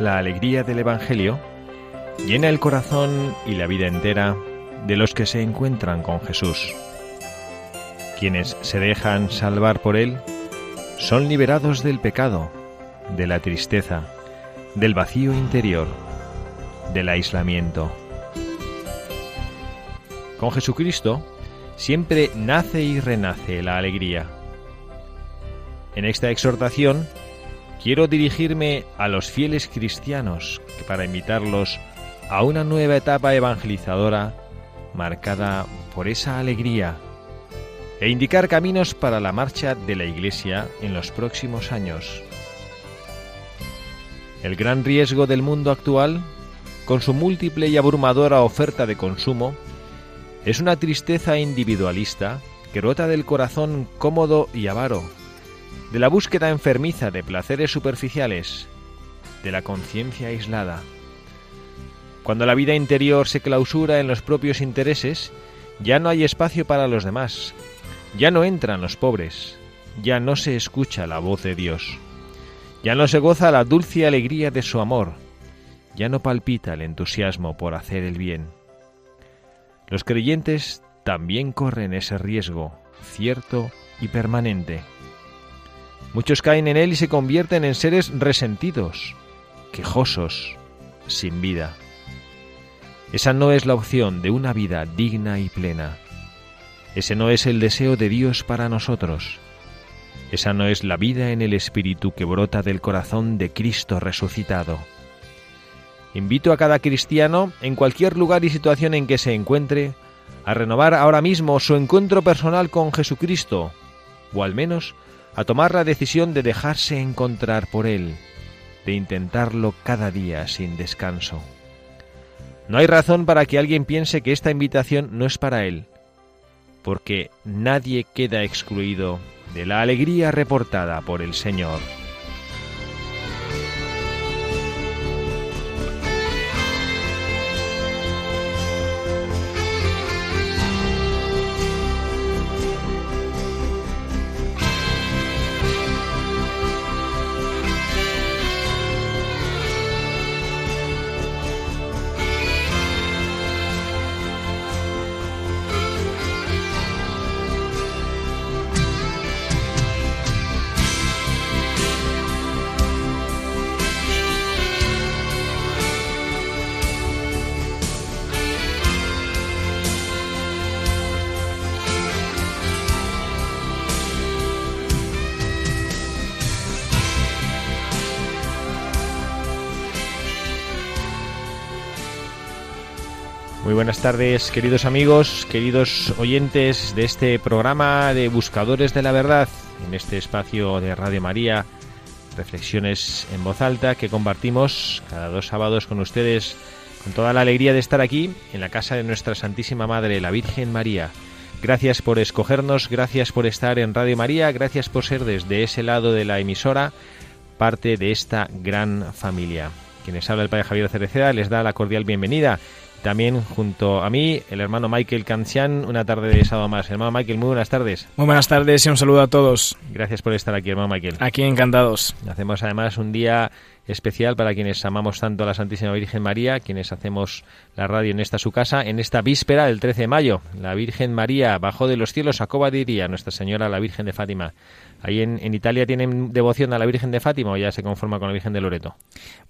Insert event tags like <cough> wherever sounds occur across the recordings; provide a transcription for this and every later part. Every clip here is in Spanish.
La alegría del Evangelio llena el corazón y la vida entera de los que se encuentran con Jesús. Quienes se dejan salvar por Él son liberados del pecado, de la tristeza, del vacío interior, del aislamiento. Con Jesucristo siempre nace y renace la alegría. En esta exhortación quiero dirigirme a los fieles cristianos para invitarlos a una nueva etapa evangelizadora marcada por esa alegría e indicar caminos para la marcha de la Iglesia en los próximos años. El gran riesgo del mundo actual, con su múltiple y abrumadora oferta de consumo, es una tristeza individualista que rota del corazón cómodo y avaro de la búsqueda enfermiza de placeres superficiales, de la conciencia aislada. Cuando la vida interior se clausura en los propios intereses, ya no hay espacio para los demás, ya no entran los pobres, ya no se escucha la voz de Dios, ya no se goza la dulce alegría de su amor, ya no palpita el entusiasmo por hacer el bien. Los creyentes también corren ese riesgo, cierto y permanente. Muchos caen en él y se convierten en seres resentidos, quejosos, sin vida. Esa no es la opción de una vida digna y plena. Ese no es el deseo de Dios para nosotros. Esa no es la vida en el Espíritu que brota del corazón de Cristo resucitado. Invito a cada cristiano, en cualquier lugar y situación en que se encuentre, a renovar ahora mismo su encuentro personal con Jesucristo, o al menos a tomar la decisión de dejarse encontrar por Él, de intentarlo cada día sin descanso. No hay razón para que alguien piense que esta invitación no es para Él, porque nadie queda excluido de la alegría reportada por el Señor. Buenas tardes, queridos amigos, queridos oyentes de este programa de Buscadores de la Verdad, en este espacio de Radio María, reflexiones en voz alta que compartimos cada dos sábados con ustedes, con toda la alegría de estar aquí en la casa de nuestra Santísima Madre, la Virgen María. Gracias por escogernos, gracias por estar en Radio María, gracias por ser desde ese lado de la emisora parte de esta gran familia. Quienes habla el Padre Javier Cereceda les da la cordial bienvenida también junto a mí, el hermano Michael Cancian, una tarde de sábado más. Hermano Michael, muy buenas tardes. Muy buenas tardes y un saludo a todos. Gracias por estar aquí, hermano Michael. Aquí encantados. Hacemos además un día especial para quienes amamos tanto a la Santísima Virgen María, quienes hacemos la radio en esta su casa, en esta víspera del 13 de mayo. La Virgen María bajó de los cielos a Coba diría Nuestra Señora la Virgen de Fátima. ¿Ahí en, Italia tienen devoción a la Virgen de Fátima o ya se conforma con la Virgen de Loreto?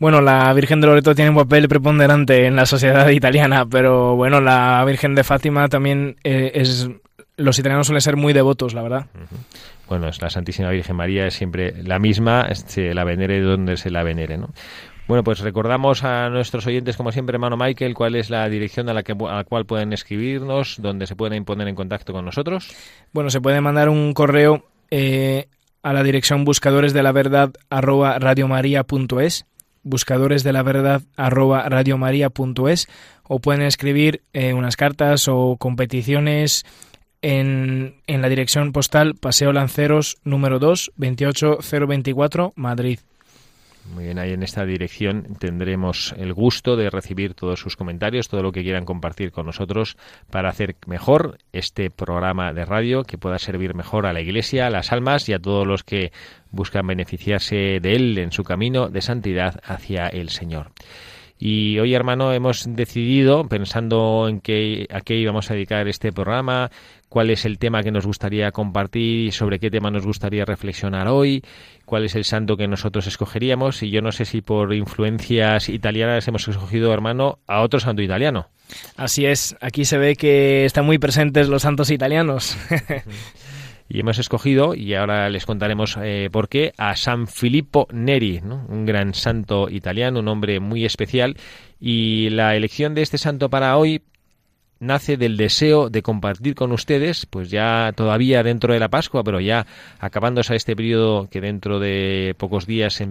Bueno, la Virgen de Loreto tiene un papel preponderante en la sociedad italiana, pero bueno, la Virgen de Fátima también eh, es... Los italianos suelen ser muy devotos, la verdad. Bueno, es la Santísima Virgen María es siempre la misma, se la venere donde se la venere, ¿no? Bueno, pues recordamos a nuestros oyentes, como siempre, hermano Michael, cuál es la dirección a la, que, a la cual pueden escribirnos, donde se pueden poner en contacto con nosotros. Bueno, se puede mandar un correo eh, a la dirección buscadores de la verdad arroba radiomaria.es buscadores de la verdad arroba radiomaria.es o pueden escribir eh, unas cartas o competiciones en, en la dirección postal Paseo Lanceros número 2 28024 Madrid. Muy bien, ahí en esta dirección tendremos el gusto de recibir todos sus comentarios, todo lo que quieran compartir con nosotros para hacer mejor este programa de radio, que pueda servir mejor a la Iglesia, a las almas y a todos los que buscan beneficiarse de él en su camino de santidad hacia el Señor. Y hoy, hermano, hemos decidido, pensando en qué, a qué íbamos a dedicar este programa, cuál es el tema que nos gustaría compartir y sobre qué tema nos gustaría reflexionar hoy, cuál es el santo que nosotros escogeríamos. Y yo no sé si por influencias italianas hemos escogido, hermano, a otro santo italiano. Así es, aquí se ve que están muy presentes los santos italianos. <laughs> y hemos escogido, y ahora les contaremos eh, por qué, a San Filippo Neri, un gran santo italiano, un hombre muy especial. Y la elección de este santo para hoy nace del deseo de compartir con ustedes, pues ya todavía dentro de la Pascua, pero ya acabándose este periodo que dentro de pocos días en,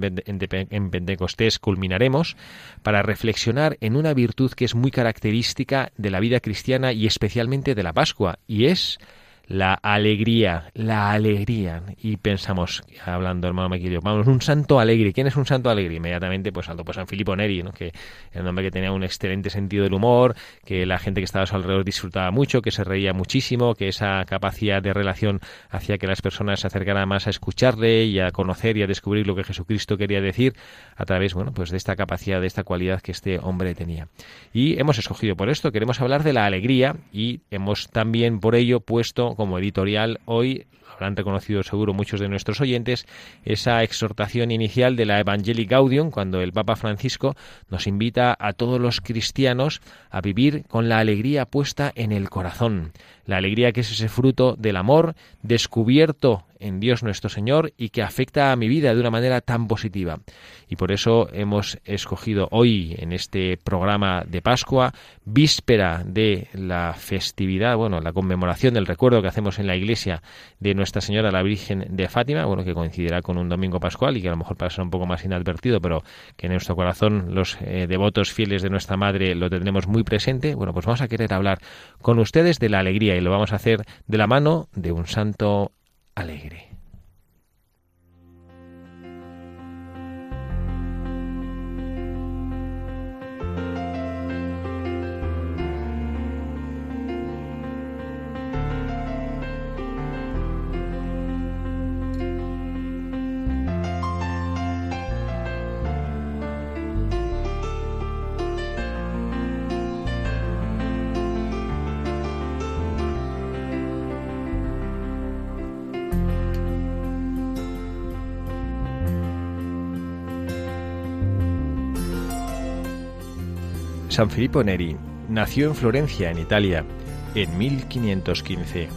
Pentecostés culminaremos, para reflexionar en una virtud que es muy característica de la vida cristiana y especialmente de la Pascua, y es la alegría, la alegría. Y pensamos, hablando hermano Maquillo, vamos, un santo alegre. ¿Quién es un santo alegre? Inmediatamente, pues salto pues San Filippo Neri, ¿no? que era un hombre que tenía un excelente sentido del humor, que la gente que estaba a su alrededor disfrutaba mucho, que se reía muchísimo, que esa capacidad de relación hacía que las personas se acercaran más a escucharle y a conocer y a descubrir lo que Jesucristo quería decir a través, bueno, pues de esta capacidad, de esta cualidad que este hombre tenía. Y hemos escogido por esto, queremos hablar de la alegría y hemos también por ello puesto como editorial hoy habrán reconocido seguro muchos de nuestros oyentes, esa exhortación inicial de la Evangelii Gaudium, cuando el Papa Francisco nos invita a todos los cristianos a vivir con la alegría puesta en el corazón, la alegría que es ese fruto del amor descubierto en Dios nuestro Señor y que afecta a mi vida de una manera tan positiva. Y por eso hemos escogido hoy en este programa de Pascua, víspera de la festividad, bueno, la conmemoración del recuerdo que hacemos en la iglesia de Nuestra Señora la Virgen de Fátima, bueno, que coincidirá con un domingo pascual y que a lo mejor pasará un poco más inadvertido, pero que en nuestro corazón los eh, devotos fieles de nuestra Madre lo tendremos muy presente. Bueno, pues vamos a querer hablar con ustedes de la alegría y lo vamos a hacer de la mano de un santo alegre. San Filippo Neri nació en Florencia, en Italia, en 1515.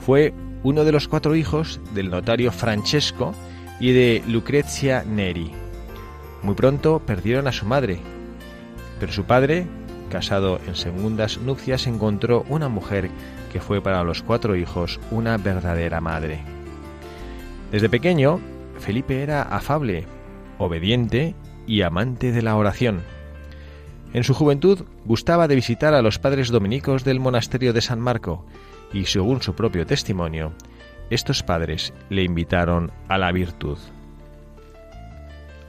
Fue uno de los cuatro hijos del notario Francesco y de Lucrezia Neri. Muy pronto perdieron a su madre, pero su padre, casado en segundas nupcias, encontró una mujer que fue para los cuatro hijos una verdadera madre. Desde pequeño, Felipe era afable, obediente y amante de la oración. En su juventud gustaba de visitar a los padres dominicos del monasterio de San Marco y, según su propio testimonio, estos padres le invitaron a la virtud.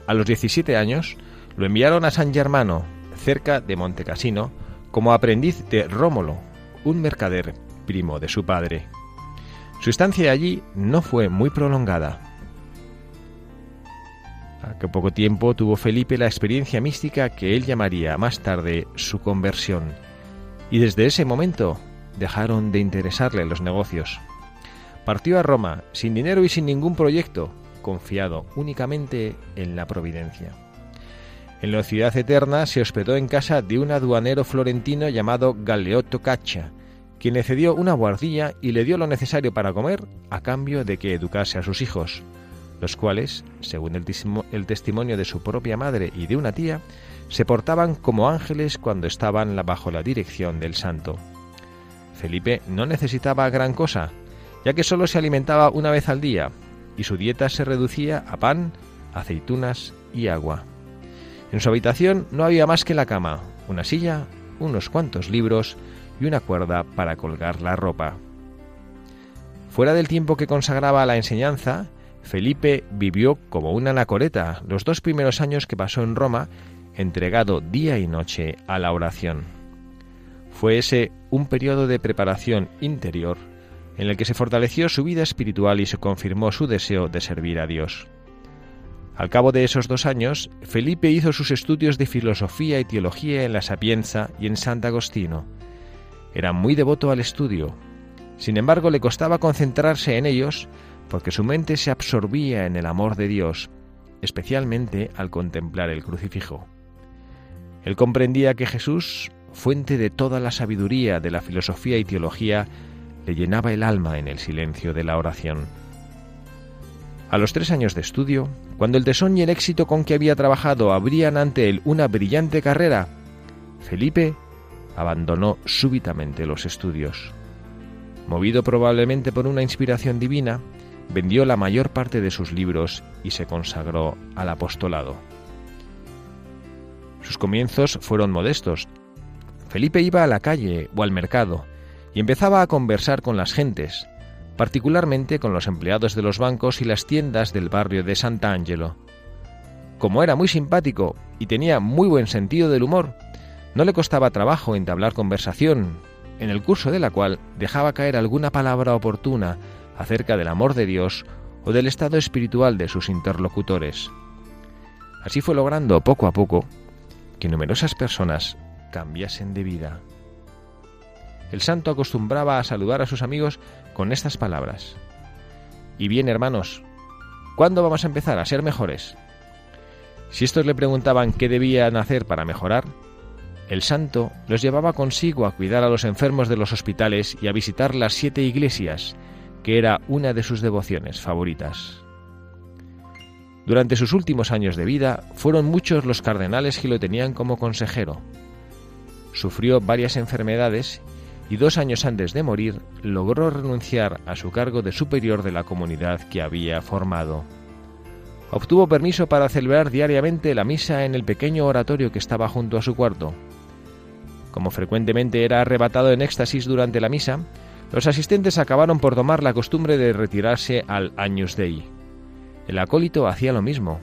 A los 17 años lo enviaron a San Germano, cerca de Montecassino, como aprendiz de Rómulo, un mercader primo de su padre. Su estancia allí no fue muy prolongada. Que poco tiempo tuvo Felipe la experiencia mística que él llamaría más tarde su conversión. Y desde ese momento dejaron de interesarle los negocios. Partió a Roma sin dinero y sin ningún proyecto, confiado únicamente en la providencia. En la ciudad eterna se hospedó en casa de un aduanero florentino llamado Galeotto Caccia, quien le cedió una guardilla y le dio lo necesario para comer a cambio de que educase a sus hijos, los cuales, según el, testimonio de su propia madre y de una tía, se portaban como ángeles cuando estaban bajo la dirección del santo. Felipe no necesitaba gran cosa, ya que solo se alimentaba una vez al día, y su dieta se reducía a pan, aceitunas y agua. En su habitación no había más que la cama, una silla, unos cuantos libros y una cuerda para colgar la ropa. Fuera del tiempo que consagraba a la enseñanza, Felipe vivió como una anacoreta los dos primeros años que pasó en Roma, entregado día y noche a la oración. Fue ese un periodo de preparación interior en el que se fortaleció su vida espiritual y se confirmó su deseo de servir a Dios. Al cabo de esos dos años, Felipe hizo sus estudios de filosofía y teología en la Sapienza y en Sant Agostino. Era muy devoto al estudio. Sin embargo, le costaba concentrarse en ellos porque su mente se absorbía en el amor de Dios, especialmente al contemplar el crucifijo. Él comprendía que Jesús, fuente de toda la sabiduría de la filosofía y teología, le llenaba el alma en el silencio de la oración. A los tres años de estudio, cuando el tesón y el éxito con que había trabajado abrían ante él una brillante carrera, Felipe abandonó súbitamente los estudios. Movido probablemente por una inspiración divina, vendió la mayor parte de sus libros y se consagró al apostolado. Sus comienzos fueron modestos. Felipe iba a la calle o al mercado y empezaba a conversar con las gentes, particularmente con los empleados de los bancos y las tiendas del barrio de Sant'Angelo. Como era muy simpático y tenía muy buen sentido del humor, no le costaba trabajo entablar conversación, en el curso de la cual dejaba caer alguna palabra oportuna acerca del amor de Dios o del estado espiritual de sus interlocutores. Así fue logrando poco a poco que numerosas personas cambiasen de vida. El santo acostumbraba a saludar a sus amigos con estas palabras. Y bien, hermanos, ¿cuándo vamos a empezar a ser mejores? Si estos le preguntaban qué debían hacer para mejorar, el santo los llevaba consigo a cuidar a los enfermos de los hospitales y a visitar las siete iglesias, que era una de sus devociones favoritas. Durante sus últimos años de vida fueron muchos los cardenales que lo tenían como consejero. Sufrió varias enfermedades y dos años antes de morir logró renunciar a su cargo de superior de la comunidad que había formado. Obtuvo permiso para celebrar diariamente la misa en el pequeño oratorio que estaba junto a su cuarto. Como frecuentemente era arrebatado en éxtasis durante la misa, los asistentes acabaron por tomar la costumbre de retirarse al Agnus Dei. El acólito hacía lo mismo.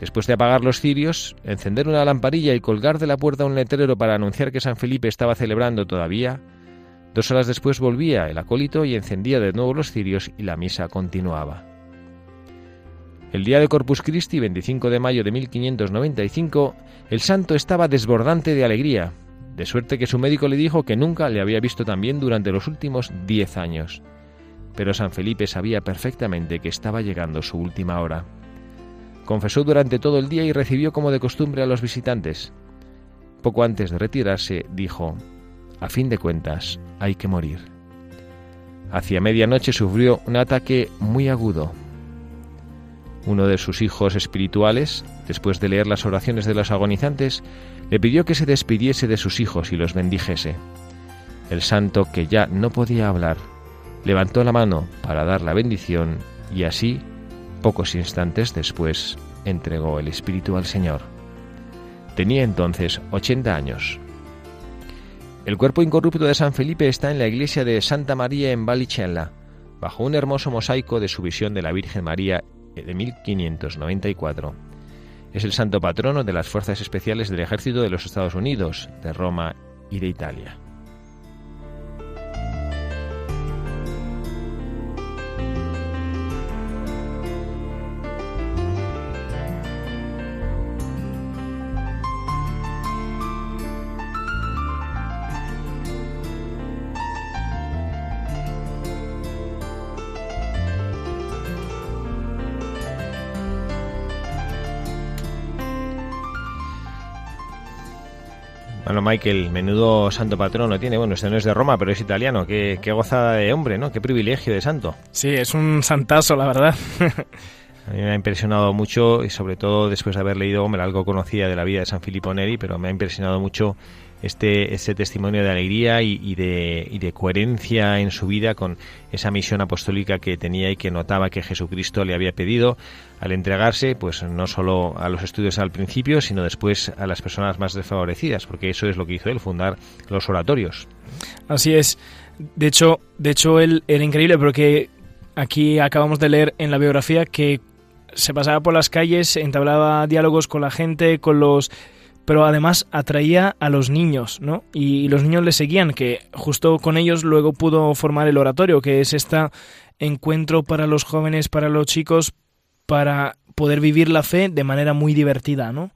Después de apagar los cirios, encender una lamparilla y colgar de la puerta un letrero para anunciar que San Felipe estaba celebrando todavía, Dos horas después volvía el acólito y encendía de nuevo los cirios y la misa continuaba. El día de Corpus Christi, 25 de mayo de 1595, el santo estaba desbordante de alegría, de suerte que su médico le dijo que nunca le había visto tan bien durante los últimos diez años. Pero San Felipe sabía perfectamente que estaba llegando su última hora. Confesó durante todo el día y recibió como de costumbre a los visitantes. Poco antes de retirarse, dijo, a fin de cuentas, hay que morir. Hacia medianoche sufrió un ataque muy agudo. Uno de sus hijos espirituales, después de leer las oraciones de los agonizantes, le pidió que se despidiese de sus hijos y los bendijese. El santo, que ya no podía hablar, levantó la mano para dar la bendición y así, pocos instantes después, entregó el espíritu al Señor. Tenía entonces 80 años. El cuerpo incorrupto de San Felipe está en la iglesia de Santa María en Vallicella, bajo un hermoso mosaico de su visión de la Virgen María de 1594. Es el santo patrono de las fuerzas especiales del ejército de los Estados Unidos, de Roma y de Italia. Michael, menudo santo patrono tiene. Bueno, este no es de Roma, pero es italiano. Qué, qué gozada de hombre, ¿no? Qué privilegio de santo. Sí, es un santazo, la verdad. <laughs> A mí me ha impresionado mucho y sobre todo después de haber leído, hombre, algo conocía de la vida de San Filippo Neri, pero me ha impresionado mucho este, este testimonio de alegría y, de, coherencia en su vida con esa misión apostólica que tenía y que notaba que Jesucristo le había pedido al entregarse, pues no solo a los estudios al principio, sino después a las personas más desfavorecidas, porque eso es lo que hizo él, fundar los oratorios. Así es. De hecho, de hecho él era increíble porque aquí acabamos de leer en la biografía que se pasaba por las calles, entablaba diálogos con la gente, con los pero además atraía a los niños, ¿no? Y los niños le seguían, que justo con ellos luego pudo formar el oratorio, que es este encuentro para los jóvenes, para los chicos, para poder vivir la fe de manera muy divertida, ¿no?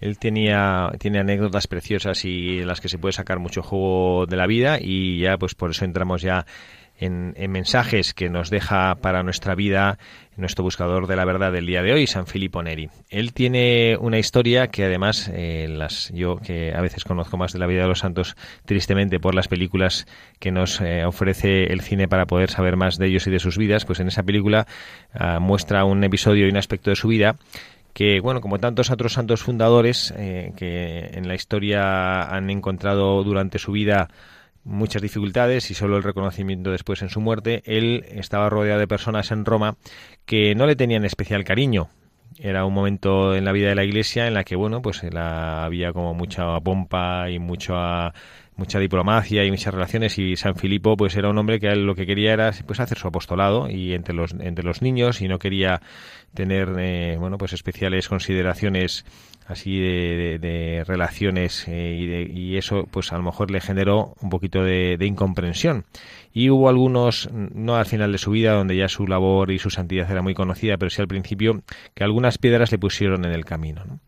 Él tenía, tiene anécdotas preciosas y las que se puede sacar mucho juego de la vida y ya pues por eso entramos ya en, mensajes que nos deja para nuestra vida nuestro buscador de la verdad del día de hoy, San Filippo Neri. Él tiene una historia que además eh, las yo que a veces conozco más de la vida de los santos tristemente por las películas que nos eh, ofrece el cine para poder saber más de ellos y de sus vidas, pues en esa película ah, muestra un episodio y un aspecto de su vida que, bueno, como tantos otros santos fundadores eh, que en la historia han encontrado durante su vida muchas dificultades y solo el reconocimiento después en su muerte, él estaba rodeado de personas en Roma que no le tenían especial cariño. Era un momento en la vida de la iglesia en la que, bueno, pues la, había como mucha pompa y mucha mucha diplomacia y muchas relaciones y San Filipo pues era un hombre que lo que quería era pues hacer su apostolado y entre los entre los niños y no quería tener eh, bueno pues especiales consideraciones así de, relaciones eh, y, eso pues a lo mejor le generó un poquito de, incomprensión y hubo algunos no al final de su vida donde ya su labor y su santidad era muy conocida pero sí al principio que algunas piedras le pusieron en el camino ¿no?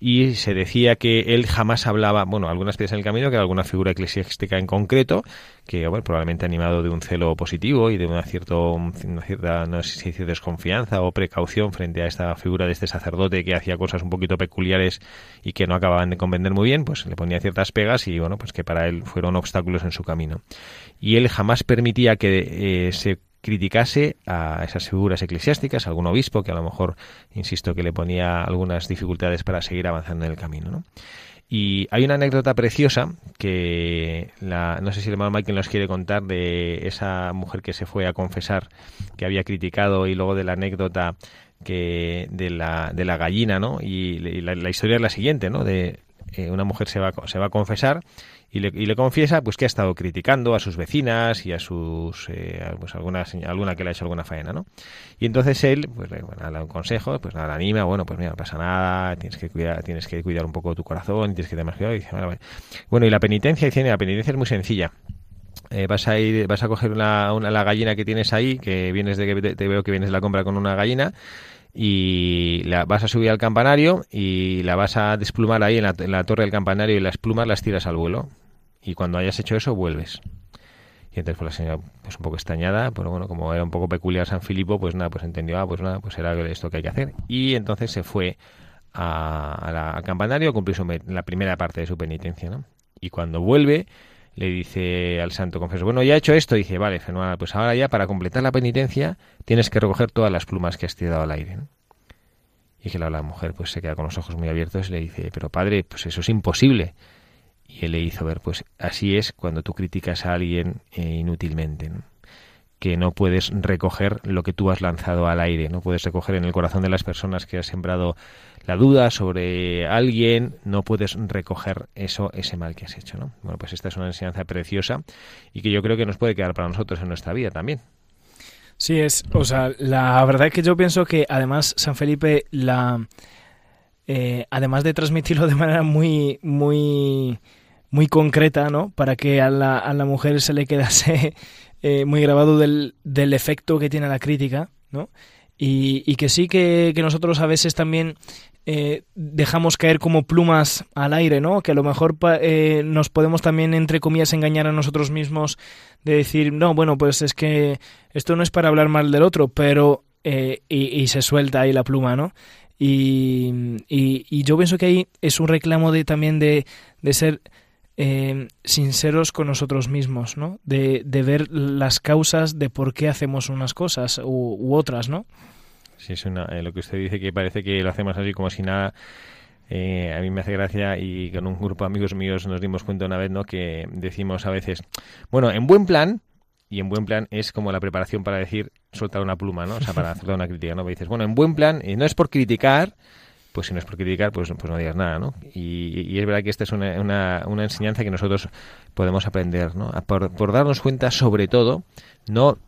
Y se decía que él jamás hablaba, bueno, algunas piezas en el camino, que alguna figura eclesiástica en concreto, que bueno, probablemente animado de un celo positivo y de una, una cierta, no sé si desconfianza o precaución frente a esta figura de este sacerdote que hacía cosas un poquito peculiares y que no acababan de comprender muy bien, pues le ponía ciertas pegas y bueno, pues que para él fueron obstáculos en su camino. Y él jamás permitía que eh, se criticase a esas figuras eclesiásticas, algún obispo que a lo mejor, insisto, que le ponía algunas dificultades para seguir avanzando en el camino. ¿no? Y hay una anécdota preciosa que la, no sé si el hermano Michael nos quiere contar de esa mujer que se fue a confesar que había criticado y luego de la anécdota que de la, de la gallina, ¿no? Y, la, historia es la siguiente, ¿no? De eh, una mujer se va, se va a confesar y le, y le, confiesa pues que ha estado criticando a sus vecinas y a sus eh, pues alguna alguna que le ha hecho alguna faena no y entonces él pues le, da un consejo pues nada la anima bueno pues mira no pasa nada tienes que cuidar tienes que cuidar un poco tu corazón tienes que tener más cuidado y dice, bueno, bueno, y la penitencia dice la penitencia es muy sencilla. Eh, vas a ir, vas a coger una, una, la gallina que tienes ahí, que vienes de que te, veo que vienes de la compra con una gallina, y la vas a subir al campanario y la vas a desplumar ahí en la, en la, torre del campanario y las plumas las tiras al vuelo y cuando hayas hecho eso vuelves. Y entonces fue la señora pues un poco extrañada, pero bueno, como era un poco peculiar San Filipo, pues nada, pues entendió, ah, pues nada, pues era esto que hay que hacer. Y entonces se fue a, la, al campanario a cumplir la primera parte de su penitencia, ¿no? Y cuando vuelve, le dice al santo confesor, bueno, ya he hecho esto, y dice, vale, fenomenal, pues ahora ya para completar la penitencia tienes que recoger todas las plumas que has tirado al aire. Y que la, la mujer pues se queda con los ojos muy abiertos y le dice, pero padre, pues eso es imposible y él le hizo ver, pues así es cuando tú criticas a alguien eh, inútilmente, que no puedes recoger lo que tú has lanzado al aire, no puedes recoger en el corazón de las personas que has sembrado la duda sobre alguien, no puedes recoger eso, ese mal que has hecho, ¿no? Bueno, pues esta es una enseñanza preciosa y que yo creo que nos puede quedar para nosotros en nuestra vida también. Sí, es, o sea, la verdad es que yo pienso que además San Felipe la... Eh, además de transmitirlo de manera muy, muy muy concreta, ¿no? Para que a la, a la mujer se le quedase eh, muy grabado del, del, efecto que tiene la crítica, ¿no? Y, y que sí que, que, nosotros a veces también eh, dejamos caer como plumas al aire, ¿no? Que a lo mejor eh, nos podemos también, entre comillas, engañar a nosotros mismos de decir, no, bueno, pues es que esto no es para hablar mal del otro, pero... y, y se suelta ahí la pluma, ¿no? Y, y, yo pienso que ahí es un reclamo de, también de, de ser eh, sinceros con nosotros mismos, ¿no? De, de, ver las causas de por qué hacemos unas cosas u, otras, ¿no? Sí, es una, eh, lo que usted dice que parece que lo hacemos así como si nada. Eh, a mí me hace gracia y con un grupo de amigos míos nos dimos cuenta una vez, ¿no? Que decimos a veces, bueno, en buen plan, y en buen plan es como la preparación para decir soltar una pluma, ¿no? O sea, para hacer una crítica, ¿no? Dices, bueno, en buen plan, y no es por criticar, pues si no es por criticar, pues, pues no digas nada, ¿no? Y, es verdad que esta es una, una, enseñanza que nosotros podemos aprender, ¿no? Por, por, darnos cuenta, sobre todo, no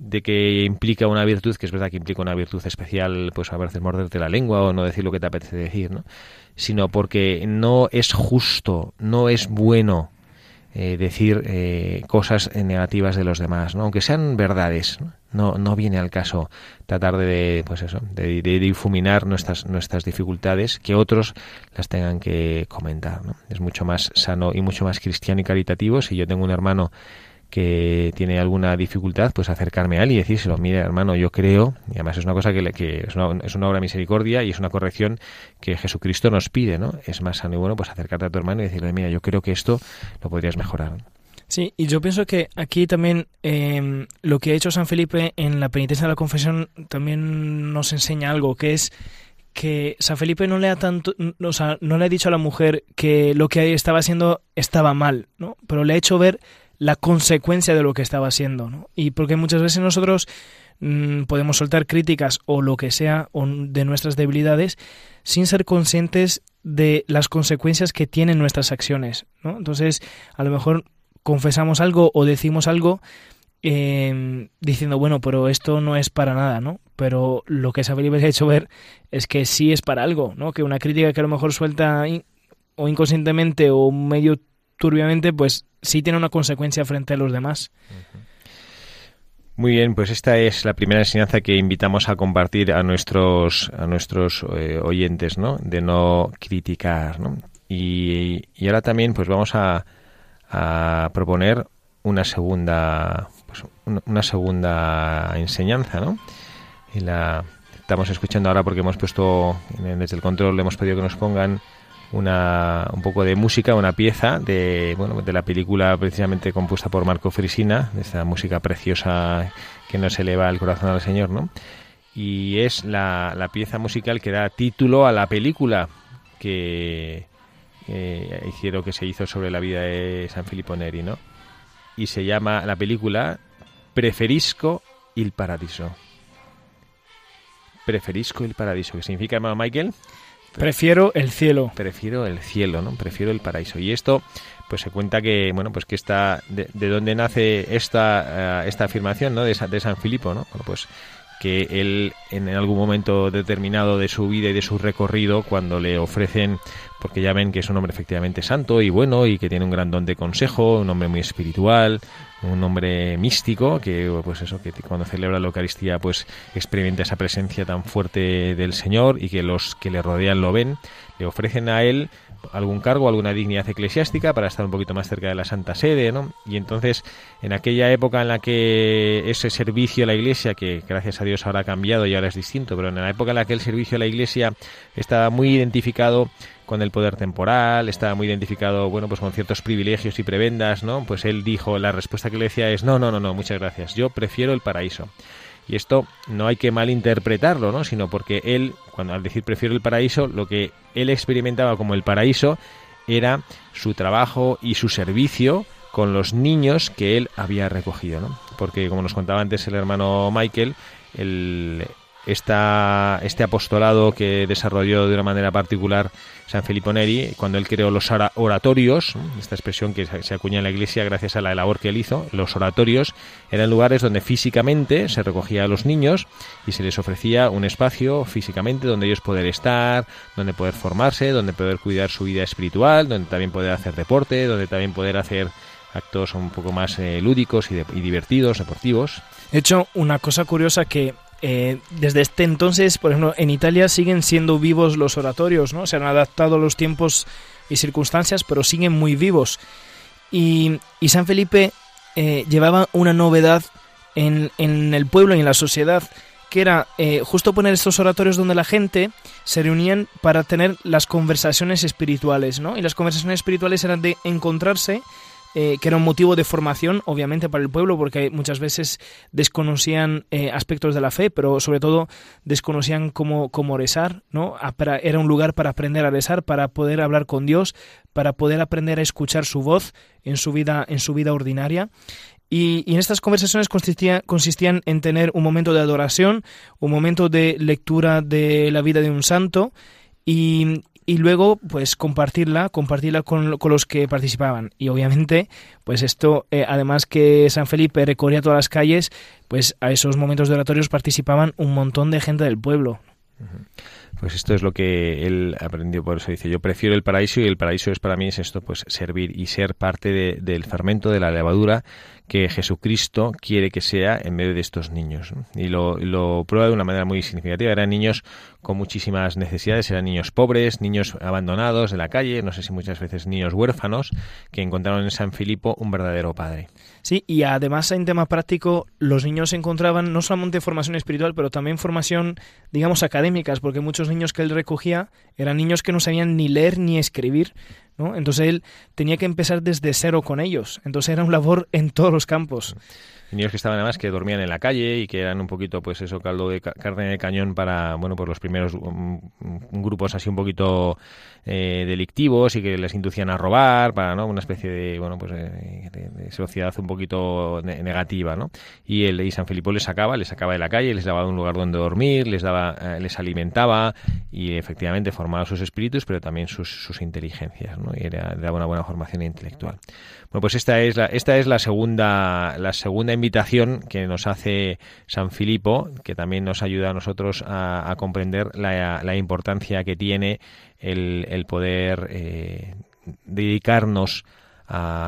de que implica una virtud, que es verdad que implica una virtud especial, pues a veces morderte la lengua o no decir lo que te apetece decir, ¿no? Sino porque no es justo, no es bueno eh, decir eh, cosas negativas de los demás, ¿no? aunque sean verdades. ¿no? no, viene al caso tratar de, pues eso, de, difuminar nuestras, nuestras dificultades, que otros las tengan que comentar. ¿no? Es mucho más sano y mucho más cristiano y caritativo si yo tengo un hermano que tiene alguna dificultad, pues acercarme a él y decírselo, mire hermano, yo creo, y además es una cosa que, que es, una, es, una, obra de misericordia y es una corrección que Jesucristo nos pide, ¿no? Es más sano y bueno, pues acercarte a tu hermano y decirle, mira, yo creo que esto lo podrías mejorar. Sí, y yo pienso que aquí también em, lo que ha hecho San Felipe en la penitencia de la confesión también nos enseña algo, que es que San Felipe no le ha tanto, o sea, no le ha dicho a la mujer que lo que estaba haciendo estaba mal, ¿no? Pero le ha hecho ver la consecuencia de lo que estaba haciendo. ¿no? Y porque muchas veces nosotros mm, podemos soltar críticas o lo que sea de nuestras debilidades sin ser conscientes de las consecuencias que tienen nuestras acciones. ¿no? Entonces, a lo mejor confesamos algo o decimos algo em, diciendo, bueno, pero esto no es para nada, ¿no? Pero lo que Isabel ha hecho ver es que sí es para algo, ¿no? Que una crítica que a lo mejor suelta o inconscientemente o medio turbiamente, pues sí tiene una consecuencia frente a los demás. Muy bien, pues esta es la primera enseñanza que invitamos a compartir a nuestros a nuestros eh, oyentes, ¿no? De no criticar, ¿no? Y, ahora también, pues vamos a, a proponer una segunda pues, una, segunda enseñanza, ¿no? Y la estamos escuchando ahora porque hemos puesto desde el control le hemos pedido que nos pongan una, un poco de música, una pieza de, bueno, de la película precisamente compuesta por Marco Frisina, de esa música preciosa que nos eleva el corazón al Señor, ¿no? Y es la, la pieza musical que da título a la película que hicieron, que se hizo sobre la vida de San Filippo Neri, ¿no? Y se llama la película Preferisco il Paradiso. Preferisco il Paradiso, que significa, hermano Michael, Prefiero el cielo. Prefiero el cielo, ¿no? Prefiero el paraíso. Y esto, pues se cuenta que, bueno, pues que está, de, de dónde nace esta, eh, esta afirmación, ¿no? De, de San Filipo, ¿no? Bueno, pues que él en algún momento determinado de su vida y de su recorrido, cuando le ofrecen, porque ya ven que es un hombre efectivamente santo y bueno y que tiene un gran don de consejo, un hombre muy espiritual, un hombre místico, que pues eso, que cuando celebra la Eucaristía pues experimenta esa presencia tan fuerte del Señor y que los que le rodean lo ven, le ofrecen a él algún cargo, alguna dignidad eclesiástica para estar un poquito más cerca de la Santa Sede, ¿no? Y entonces, en aquella época en la que ese servicio a la Iglesia, que gracias a Dios ahora ha cambiado y ahora es distinto, pero en la época en la que el servicio a la Iglesia estaba muy identificado con el poder temporal, estaba muy identificado, bueno, pues con ciertos privilegios y prebendas, ¿no? Pues él dijo, la respuesta que le decía es, no, no, no, no, muchas gracias, yo prefiero el paraíso. Y esto no hay que malinterpretarlo, ¿no? Sino porque él, cuando al decir prefiero el paraíso, lo que él experimentaba como el paraíso era su trabajo y su servicio con los niños que él había recogido, ¿no? Porque como nos contaba antes el hermano Michael, el, esta, este apostolado que desarrolló de una manera particular San Filippo Neri, cuando él creó los oratorios, esta expresión que se acuña en la iglesia gracias a la labor que él hizo, los oratorios eran lugares donde físicamente se recogía a los niños y se les ofrecía un espacio físicamente donde ellos poder estar, donde poder formarse, donde poder cuidar su vida espiritual, donde también poder hacer deporte, donde también poder hacer actos un poco más eh, lúdicos y, y divertidos, deportivos. De hecho, una cosa curiosa que eh, desde este entonces, por ejemplo, en Italia siguen siendo vivos los oratorios, ¿no? Se han adaptado a los tiempos y circunstancias, pero siguen muy vivos. Y, San Felipe eh, llevaba una novedad en, el pueblo y en la sociedad, que era eh, justo poner estos oratorios donde la gente se reunían para tener las conversaciones espirituales, ¿no? Y las conversaciones espirituales eran de encontrarse eh, que era un motivo de formación, obviamente, para el pueblo, porque muchas veces desconocían eh, aspectos de la fe, pero sobre todo desconocían cómo, cómo rezar, ¿no? Era un lugar para aprender a rezar, para poder hablar con Dios, para poder aprender a escuchar su voz en su vida, en su vida ordinaria. Y, y, en estas conversaciones consistía, consistían en tener un momento de adoración, un momento de lectura de la vida de un santo y, y luego pues compartirla, compartirla con, los que participaban. Y obviamente, pues esto, eh, además que San Felipe recorría todas las calles, pues a esos momentos de oratorios participaban un montón de gente del pueblo. Pues esto es lo que él aprendió, por eso dice, yo prefiero el paraíso y el paraíso es para mí es esto, pues servir y ser parte del fermento, de la levadura que Jesucristo quiere que sea en medio de estos niños. Y lo, lo, prueba de una manera muy significativa. Eran niños con muchísimas necesidades, eran niños pobres, niños abandonados de la calle, no sé si muchas veces niños huérfanos, que encontraron en San Filipo un verdadero padre. Sí, y además en tema práctico, los niños encontraban no solamente formación espiritual, pero también formación, digamos, académicas, porque muchos niños que él recogía eran niños que no sabían ni leer ni escribir, entonces él tenía que empezar desde cero con ellos. Entonces era un labor en todos los campos niños que estaban además que dormían en la calle y que eran un poquito pues eso caldo de carne de cañón para bueno pues los primeros um, grupos así un poquito eh, delictivos y que les inducían a robar para no una especie de bueno pues eh, de, sociedad un poquito negativa no y el y San Filipo les sacaba les sacaba de la calle les daba un lugar donde dormir les daba eh, les alimentaba y efectivamente formaba sus espíritus pero también sus, sus inteligencias ¿no? y era, daba una buena formación intelectual. Bueno pues esta es la esta es la segunda la segunda invitación que nos hace San Filipo, que también nos ayuda a nosotros a, comprender la, importancia que tiene el, poder eh, dedicarnos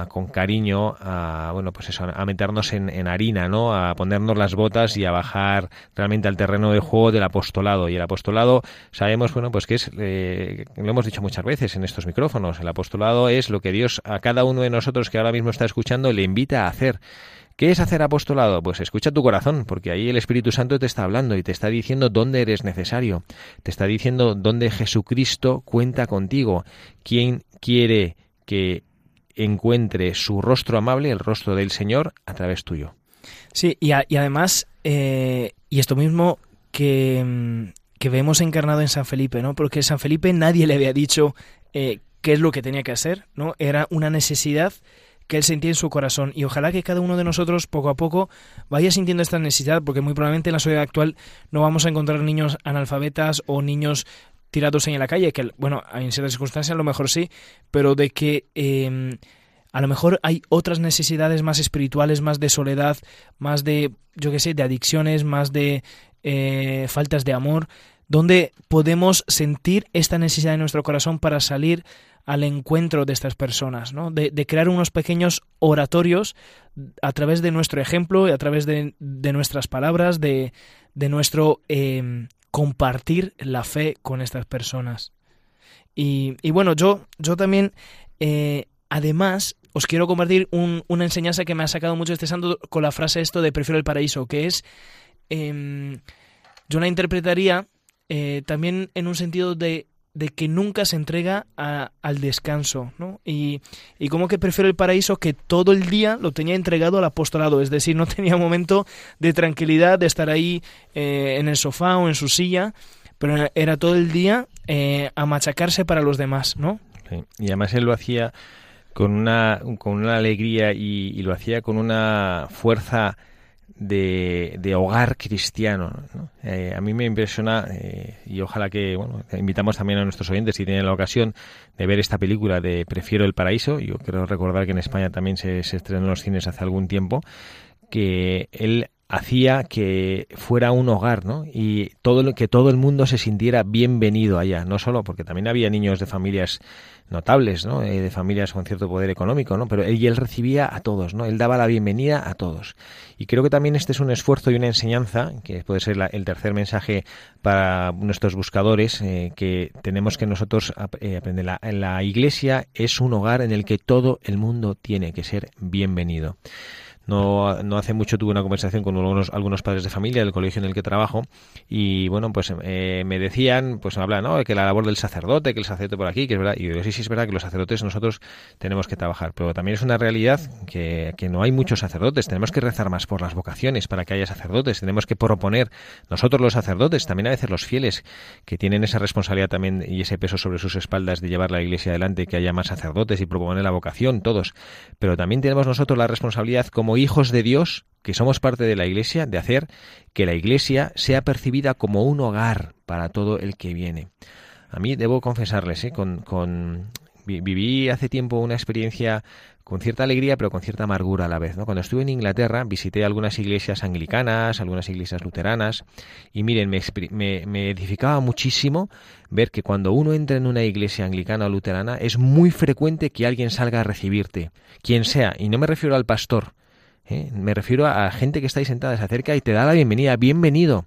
con cariño a bueno pues eso a meternos en, harina no a ponernos las botas y a bajar realmente al terreno de juego del apostolado. Y el apostolado sabemos bueno pues que es eh, lo hemos dicho muchas veces en estos micrófonos el apostolado es lo que Dios a cada uno de nosotros que ahora mismo está escuchando le invita a hacer ¿Qué es hacer apostolado? Pues escucha tu corazón, porque ahí el Espíritu Santo te está hablando y te está diciendo dónde eres necesario, te está diciendo dónde Jesucristo cuenta contigo, quién quiere que encuentre su rostro amable, el rostro del Señor, a través tuyo. Sí, y, además, eh, y esto mismo que, mm, que, vemos encarnado en San Felipe, ¿no? Porque San Felipe nadie le había dicho eh, qué es lo que tenía que hacer, ¿no? Era una necesidad que él sentía en su corazón. Y ojalá que cada uno de nosotros poco a poco vaya sintiendo esta necesidad, porque muy probablemente en la sociedad actual no vamos a encontrar niños analfabetas o niños tirados en la calle, que bueno, en ciertas circunstancias a lo mejor sí, pero de que em, a lo mejor hay otras necesidades más espirituales, más de soledad, más de, yo qué sé, de adicciones, más de eh, faltas de amor, donde podemos sentir esta necesidad en nuestro corazón para salir al encuentro de estas personas, ¿no? de, crear unos pequeños oratorios a través de nuestro ejemplo y a través de, nuestras palabras, de, nuestro em, compartir la fe con estas personas. Y, bueno, yo, yo también, eh, además, os quiero compartir una enseñanza que me ha sacado mucho este santo con la frase esto de prefiero el paraíso, que es, em, yo la interpretaría eh, también en un sentido de de que nunca se entrega al descanso, ¿no? Y, y, como que prefiero el paraíso que todo el día lo tenía entregado al apostolado, es decir, no <laughs> tenía momento de tranquilidad, de estar ahí eh, en el sofá o en su silla, pero era todo el día eh, a machacarse para los demás, ¿no? Y además él lo hacía con una, con una alegría y lo hacía con una fuerza de, hogar cristiano. Eh, a mí me impresiona eh, y ojalá que bueno, invitamos también a nuestros oyentes si tienen la ocasión de ver esta película de Prefiero el Paraíso. Yo quiero recordar que en España también se, se estrenó en los cines hace algún tiempo que él hacía que fuera un hogar, ¿no? Y todo que todo el mundo se sintiera bienvenido allá, no solo porque también había niños de familias notables, ¿no? Eh, de familias con cierto poder económico, ¿no? Pero él, él recibía a todos, ¿no? Él daba la bienvenida a todos. Y creo que también este es un esfuerzo y una enseñanza, que puede ser el tercer mensaje para nuestros buscadores, eh, que tenemos que nosotros eh, aprender. La, la iglesia es un hogar en el que todo el mundo tiene que ser bienvenido. No, no hace mucho tuve una conversación con algunos, padres de familia del colegio en el que trabajo y bueno, pues eh, me decían, pues me hablan, ¿no? Que la labor del sacerdote, que el sacerdote por aquí, que es verdad, y yo digo, sí, sí, es verdad que los sacerdotes nosotros tenemos que trabajar, pero también es una realidad que, que no hay muchos sacerdotes, tenemos que rezar más por las vocaciones para que haya sacerdotes, tenemos que proponer nosotros los sacerdotes, también a veces los fieles, que tienen esa responsabilidad también y ese peso sobre sus espaldas de llevar la iglesia adelante, que haya más sacerdotes y proponer la vocación, todos, pero también tenemos nosotros la responsabilidad como hijos de Dios, que somos parte de la iglesia, de hacer que la iglesia sea percibida como un hogar para todo el que viene. A mí debo confesarles, ¿eh? con, con viví hace tiempo una experiencia con cierta alegría, pero con cierta amargura a la vez. ¿no? Cuando estuve en Inglaterra, visité algunas iglesias anglicanas, algunas iglesias luteranas, y miren, me, me, me, edificaba muchísimo ver que cuando uno entra en una iglesia anglicana o luterana, es muy frecuente que alguien salga a recibirte, quien sea, y no me refiero al pastor, ¿eh? me refiero a gente que está ahí sentada, se acerca y te da la bienvenida, bienvenido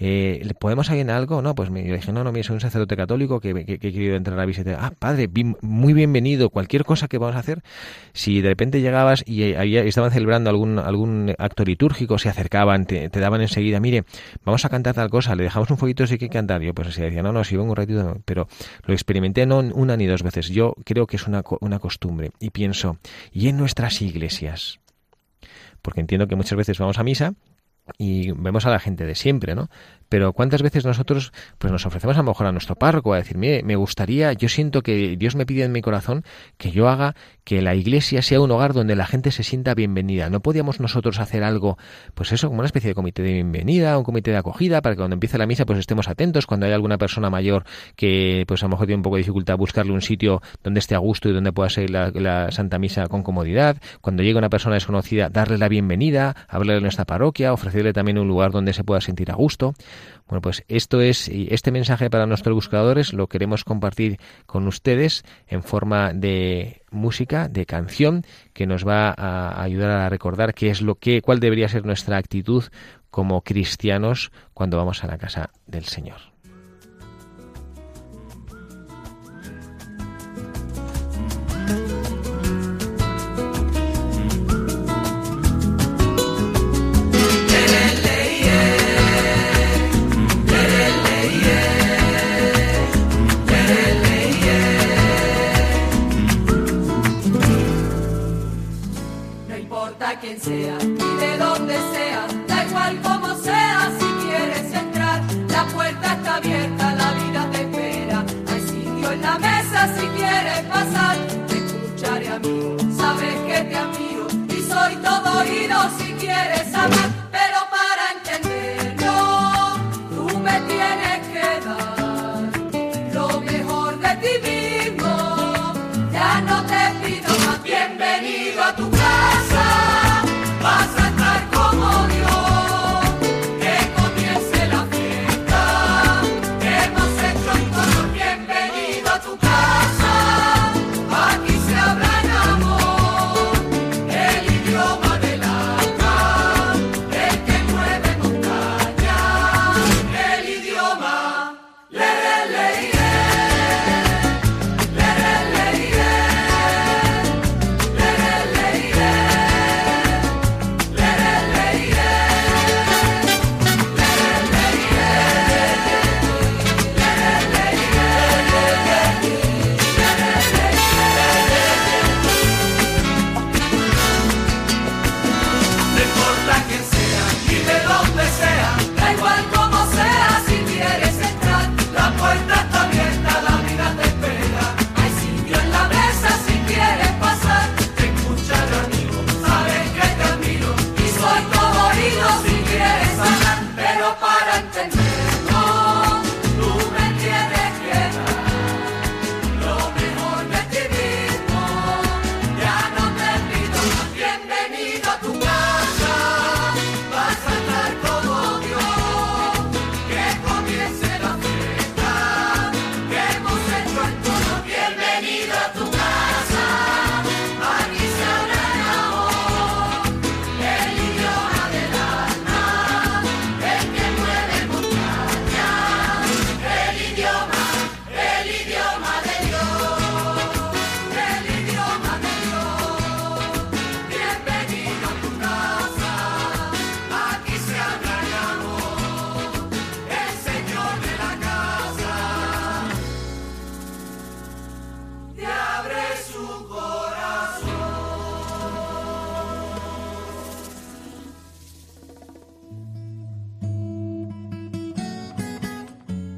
eh, ¿podemos alguien algo? No, pues me dije, no, no, mire, soy un sacerdote católico que, he querido entrar a visitar. Ah, padre, muy bienvenido, cualquier cosa que vamos a hacer. Si de repente llegabas y había, estaban celebrando algún, acto litúrgico, se acercaban, te, daban enseguida, mire, vamos a cantar tal cosa, le dejamos un follito, si que cantar. Yo pues así decía, no, no, si vengo un ratito, pero lo experimenté no una ni dos veces. Yo creo que es una costumbre y pienso, ¿y en nuestras iglesias? Porque entiendo que muchas veces vamos a misa y vemos a la gente de siempre, ¿no? Pero ¿cuántas veces nosotros pues nos ofrecemos a lo mejor a nuestro párroco a decir, mire, me gustaría, yo siento que Dios me pide en mi corazón que yo haga que la iglesia sea un hogar donde la gente se sienta bienvenida. ¿No podíamos nosotros hacer algo, pues eso, como una especie de comité de bienvenida, un comité de acogida, para que cuando empiece la misa pues estemos atentos, cuando hay alguna persona mayor que pues a lo mejor tiene un poco de dificultad buscarle un sitio donde esté a gusto y donde pueda seguir la, Santa Misa con comodidad, cuando llegue una persona desconocida, darle la bienvenida, hablarle de nuestra parroquia, también un lugar donde se pueda sentir a gusto. Bueno, pues esto es, este mensaje para nuestros buscadores lo queremos compartir con ustedes en forma de música, de canción, que nos va a ayudar a recordar qué es lo que, cuál debería ser nuestra actitud como cristianos cuando vamos a la casa del Señor. quien sea y de donde sea, da igual como sea, si quieres entrar, la puerta está abierta, la vida te espera, hay sitio en la mesa si quieres pasar, te escucharé a mí, sabes que te admiro y soy todo oído si quieres amar, pero para entenderlo, tú me tienes que dar lo mejor de ti mismo, ya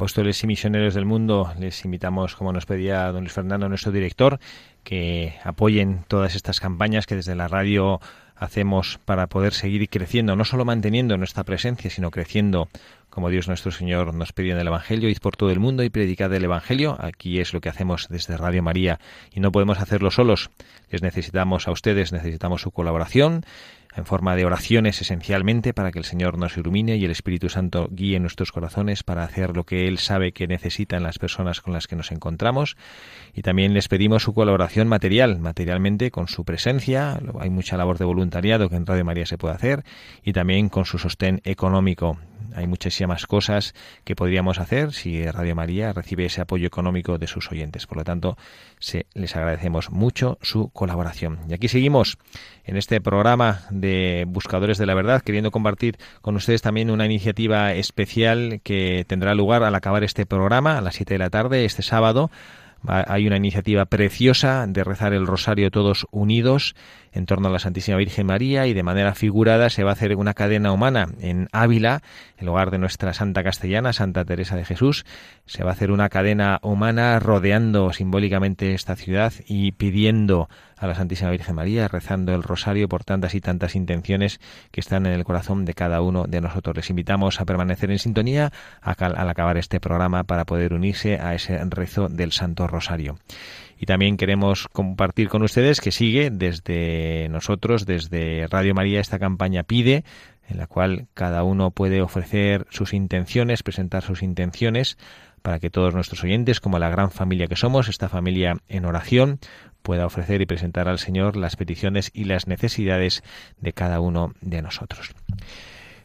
Apóstoles y misioneros del mundo, les invitamos, como nos pedía don Luis Fernando, nuestro director, que apoyen todas estas campañas que desde la radio hacemos para poder seguir creciendo, no solo manteniendo nuestra presencia, sino creciendo como Dios nuestro Señor nos pidió en el Evangelio, id por todo el mundo y predicad el Evangelio. Aquí es lo que hacemos desde Radio María y no podemos hacerlo solos. Les necesitamos a ustedes, necesitamos su colaboración en forma de oraciones esencialmente para que el Señor nos ilumine y el Espíritu Santo guíe nuestros corazones para hacer lo que Él sabe que necesitan las personas con las que nos encontramos. Y también les pedimos su colaboración material, materialmente con su presencia. Hay mucha labor de voluntariado que en Radio María se puede hacer y también con su sostén económico. Hay muchísimas cosas que podríamos hacer si Radio María recibe ese apoyo económico de sus oyentes. Por lo tanto, se, les agradecemos mucho su colaboración. Y aquí seguimos en este programa Buscadores de la Verdad, queriendo compartir con ustedes también una iniciativa especial que tendrá lugar al acabar este programa a las 7 de la tarde, este sábado. Hay una iniciativa preciosa de rezar el rosario todos unidos en torno a la Santísima Virgen María y de manera figurada se va a hacer una cadena humana en Ávila, en lugar de nuestra Santa Castellana, Santa Teresa de Jesús. Se va a hacer una cadena humana rodeando simbólicamente esta ciudad y pidiendo a la Santísima Virgen María, rezando el rosario por tantas y tantas intenciones que están en el corazón de cada uno de nosotros. Les invitamos a permanecer en sintonía al acabar este programa para poder unirse a ese rezo del Santo Rosario. Y también queremos compartir con ustedes que sigue desde nosotros, desde Radio María, esta campaña Pide, en la cual cada uno puede ofrecer sus intenciones, presentar sus intenciones, para que todos nuestros oyentes, como la gran familia que somos, esta familia en oración, pueda ofrecer y presentar al Señor las peticiones y las necesidades de cada uno de nosotros.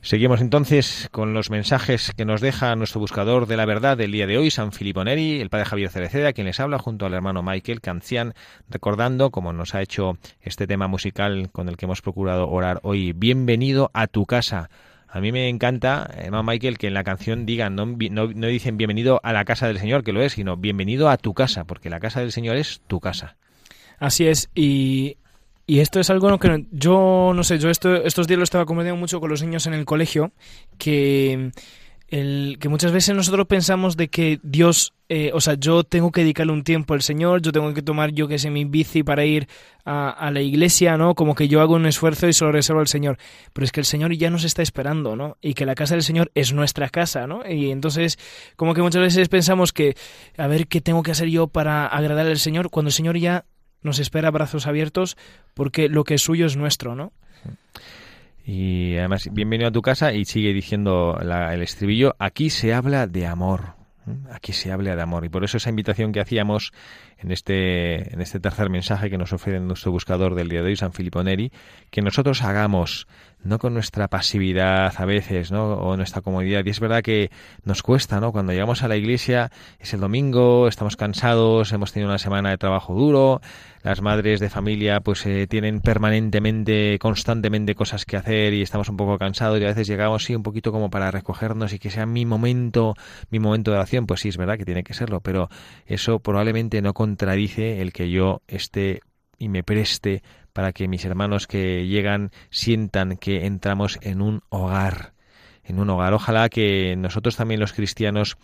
Seguimos entonces con los mensajes que nos deja nuestro buscador de la verdad del día de hoy, San Filippo Neri, el padre Javier Cereceda, quien les habla junto al hermano Michael Cancian, recordando, como nos ha hecho este tema musical con el que hemos procurado orar hoy, bienvenido a tu casa. A mí me encanta, hermano Michael, que en la canción digan, no, no, no dicen bienvenido a la casa del Señor, que lo es, sino bienvenido a tu casa, porque la casa del Señor es tu casa. Así es, y y esto es algo que yo, no sé, yo esto, estos días lo estaba comentando mucho con los niños en el colegio, que, el, que muchas veces nosotros pensamos de que Dios, eh, o sea, yo tengo que dedicarle un tiempo al Señor, yo tengo que tomar, yo que sé, mi bici para ir a, a, la iglesia, ¿no? Como que yo hago un esfuerzo y se lo reservo al Señor. Pero es que el Señor ya nos está esperando, ¿no? Y que la casa del Señor es nuestra casa, ¿no? Y entonces, como que muchas veces pensamos que, a ver, ¿qué tengo que hacer yo para agradar al Señor? Cuando el Señor ya nos espera brazos abiertos porque lo que es suyo es nuestro, ¿no? Y además, bienvenido a tu casa y sigue diciendo el estribillo, aquí se habla de amor, aquí se habla de amor. Y por eso esa invitación que hacíamos en este, en este tercer mensaje que nos ofrece nuestro buscador del día de hoy, San Filippo Neri, que nosotros hagamos no con nuestra pasividad a veces, ¿no? O nuestra comodidad. Y es verdad que nos cuesta, ¿no? Cuando llegamos a la iglesia es el domingo, estamos cansados, hemos tenido una semana de trabajo duro, las madres de familia pues eh, tienen permanentemente, constantemente cosas que hacer y estamos un poco cansados y a veces llegamos sí un poquito como para recogernos y que sea mi momento, mi momento de oración, pues sí es verdad que tiene que serlo, pero eso probablemente no contradice el que yo esté y me preste para que mis hermanos que llegan sientan que entramos en un hogar, en un hogar. Ojalá que nosotros también los cristianos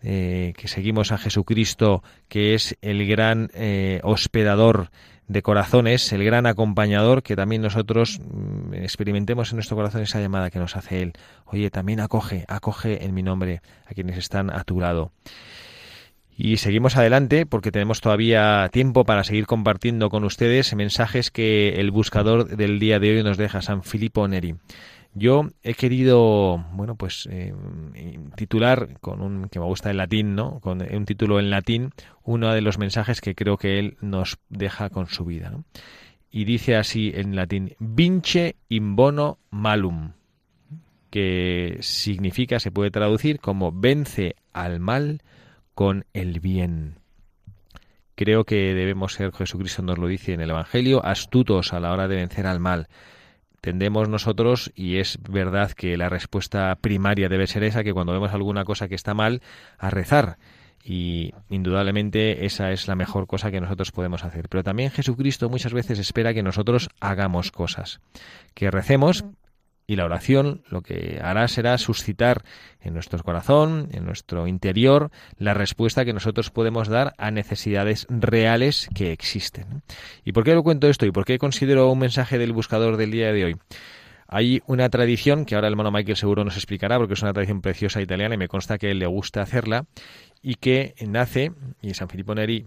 eh, que seguimos a Jesucristo, que es el gran eh, hospedador de corazones, el gran acompañador, que también nosotros mm, experimentemos en nuestro corazón esa llamada que nos hace Él. Oye, también acoge, acoge en mi nombre a quienes están a tu lado. Y seguimos adelante porque tenemos todavía tiempo para seguir compartiendo con ustedes mensajes que el buscador del día de hoy nos deja, San Filippo Neri. Yo he querido, bueno, pues eh, titular con un que me gusta el latín, ¿no? Con un título en latín, uno de los mensajes que creo que él nos deja con su vida. Y dice así en latín: Vince in bono malum, que significa, se puede traducir como vence al mal con el bien. Creo que debemos ser, Jesucristo nos lo dice en el Evangelio, astutos a la hora de vencer al mal tendemos nosotros, y es verdad que la respuesta primaria debe ser esa, que cuando vemos alguna cosa que está mal, a rezar. Y indudablemente esa es la mejor cosa que nosotros podemos hacer. Pero también Jesucristo muchas veces espera que nosotros hagamos cosas, que recemos y la oración lo que hará será suscitar en nuestro corazón, en nuestro interior, la respuesta que nosotros podemos dar a necesidades reales que existen. ¿Y por qué lo cuento esto? ¿Y por qué considero un mensaje del buscador del día de hoy? Hay una tradición que ahora el hermano Michael seguro nos explicará, porque es una tradición preciosa italiana y me consta que él le gusta hacerla, y que nace, y San Filippo Neri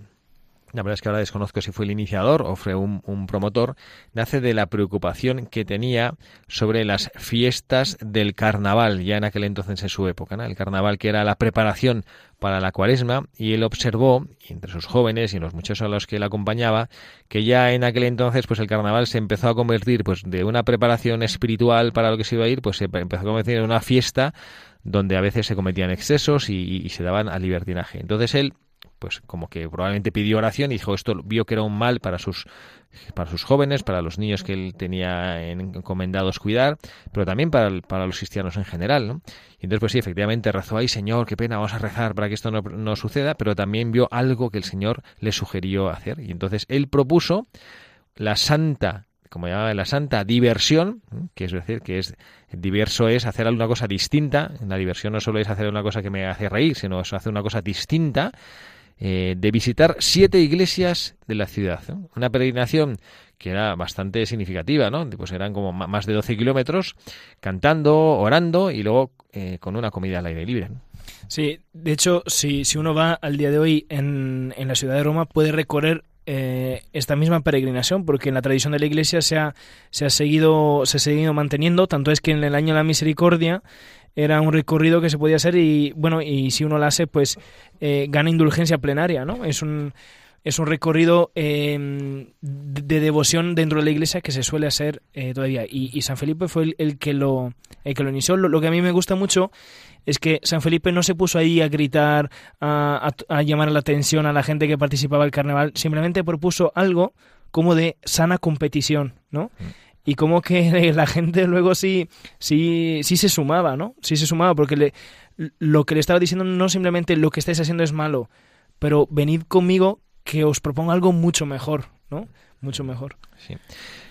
la verdad es que ahora desconozco si fue el iniciador o fue un, promotor, nace de la preocupación que tenía sobre las fiestas del carnaval, ya en aquel entonces en su época, el carnaval que era la preparación para la cuaresma, y él observó, entre sus jóvenes y los muchachos a los que él acompañaba, que ya en aquel entonces pues el carnaval se empezó a convertir pues de una preparación espiritual para lo que se iba a ir, pues se empezó a convertir en una fiesta donde a veces se cometían excesos y, y se daban al libertinaje. Entonces él pues como que probablemente pidió oración y dijo esto vio que era un mal para sus para sus jóvenes, para los niños que él tenía encomendados cuidar, pero también para, para los cristianos en general, ¿no? Y entonces, pues sí, efectivamente rezó, ay Señor, qué pena, vamos a rezar para que esto no, no suceda, pero también vio algo que el Señor le sugirió hacer. Y entonces él propuso la santa como llamaba la santa diversión, que es decir, que es diverso es hacer alguna cosa distinta. La diversión no solo es hacer una cosa que me hace reír, sino es hacer una cosa distinta eh, de visitar siete iglesias de la ciudad. Una peregrinación que era bastante significativa, ¿no? Pues eran como más de 12 kilómetros cantando, orando y luego eh, con una comida al aire libre. Sí, de hecho, si, si uno va al día de hoy en, en la ciudad de Roma, puede recorrer eh, esta misma peregrinación, porque en la tradición de la Iglesia se ha, se ha, seguido, se ha seguido manteniendo, tanto es que en el año de la misericordia era un recorrido que se podía hacer y bueno, y si uno lo hace, pues eh, gana indulgencia plenaria, ¿no? Es un, es un recorrido em, de, devoción dentro de la iglesia que se suele hacer eh, todavía. Y, San Felipe fue el, que lo, el que lo inició. Lo, que a mí me gusta mucho es que San Felipe no se puso ahí a gritar, a, a, llamar la atención a la gente que participaba del carnaval, simplemente propuso algo como de sana competición, ¿no? Mm y como que <laughs> la gente luego sí, sí, sí se sumaba, ¿no? Sí se sumaba, porque le, lo que le estaba diciendo no simplemente lo que estáis haciendo es malo, pero venid conmigo que os propongo algo mucho mejor, ¿no? Mucho mejor. Sí.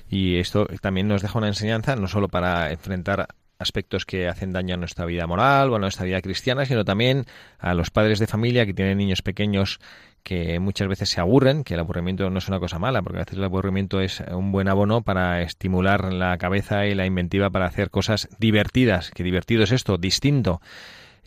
Y esto también nos deja una enseñanza, no solo para enfrentar aspectos que hacen daño a nuestra vida moral o a nuestra vida cristiana, sino también a los padres de familia que tienen niños pequeños que muchas veces se aburren, que el aburrimiento no es una cosa mala, porque a veces el aburrimiento es un buen abono para estimular la cabeza y la inventiva para hacer cosas divertidas, que divertido es esto, distinto.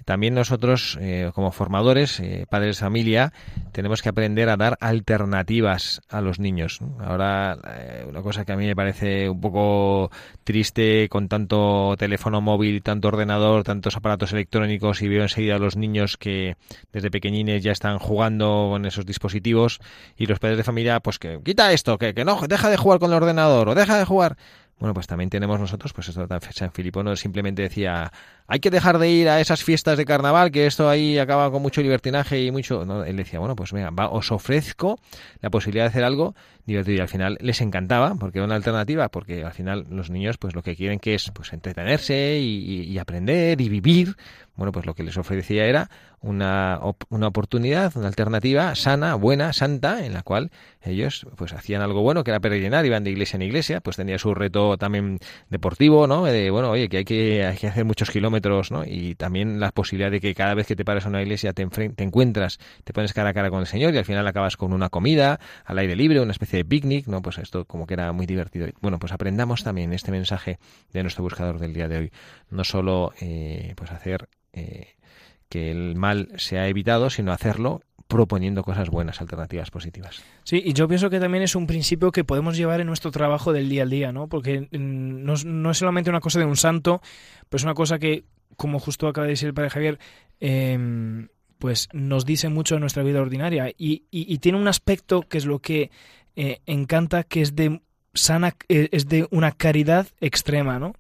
También nosotros, eh, como formadores, eh, padres de familia, tenemos que aprender a dar alternativas a los niños. Ahora, eh, una cosa que a mí me parece un poco triste con tanto teléfono móvil, tanto ordenador, tantos aparatos electrónicos y veo enseguida a los niños que desde pequeñines ya están jugando con esos dispositivos y los padres de familia, pues que quita esto, que, que no, deja de jugar con el ordenador o deja de jugar. Bueno, pues también tenemos nosotros, pues esto San Filipo no simplemente decía, hay que dejar de ir a esas fiestas de carnaval, que esto ahí acaba con mucho libertinaje y mucho... No, él decía, bueno, pues venga, os ofrezco la posibilidad de hacer algo divertido. Y al final les encantaba, porque era una alternativa, porque al final los niños pues lo que quieren que es pues entretenerse y, y aprender y vivir. Bueno, pues lo que les ofrecía era una, una oportunidad, una alternativa sana, buena, santa, en la cual ellos pues hacían algo bueno, que era peregrinar, iban de iglesia en iglesia, pues tenía su reto también deportivo, ¿no? De, bueno, oye, que hay que, hay que hacer muchos kilómetros, ¿no? Y también la posibilidad de que cada vez que te pares a una iglesia te, te encuentras, te pones cara a cara con el Señor y al final acabas con una comida al aire libre, una especie de picnic, ¿no? Pues esto como que era muy divertido. Bueno, pues aprendamos también este mensaje de nuestro buscador del día de hoy. No solo eh, pues hacer eh, que el mal se ha evitado, sino hacerlo proponiendo cosas buenas, alternativas positivas. Sí, y yo pienso que también es un principio que podemos llevar en nuestro trabajo del día al día, ¿no? Porque mm, no, es solamente una cosa de un santo, pero es una cosa que, como justo acaba de decir el padre Javier, em, pues nos dice mucho de nuestra vida ordinaria y, y, tiene un aspecto que es lo que eh, encanta, que es de sana, eh, es de una caridad extrema, ¿no?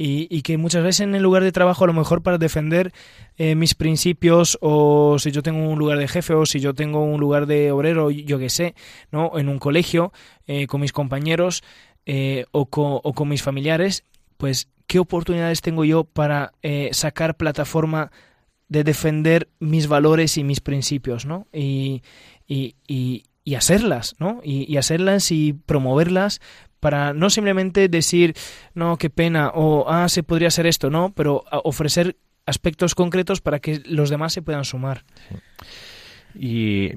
Y, que muchas veces en el lugar de trabajo a lo mejor para defender eh, mis principios o si yo tengo un lugar de jefe o si yo tengo un lugar de obrero, yo qué sé, ¿no? En un colegio eh, con mis compañeros eh, o, con, mis familiares, pues qué oportunidades tengo yo para sacar plataforma de defender mis valores y mis principios, ¿no? Y, y, y, y hacerlas, ¿no? Y, y, hacerlas y promoverlas para no simplemente decir, no, qué pena, o, ah, se podría hacer esto, no, pero ofrecer aspectos concretos para que los demás se puedan sumar. Y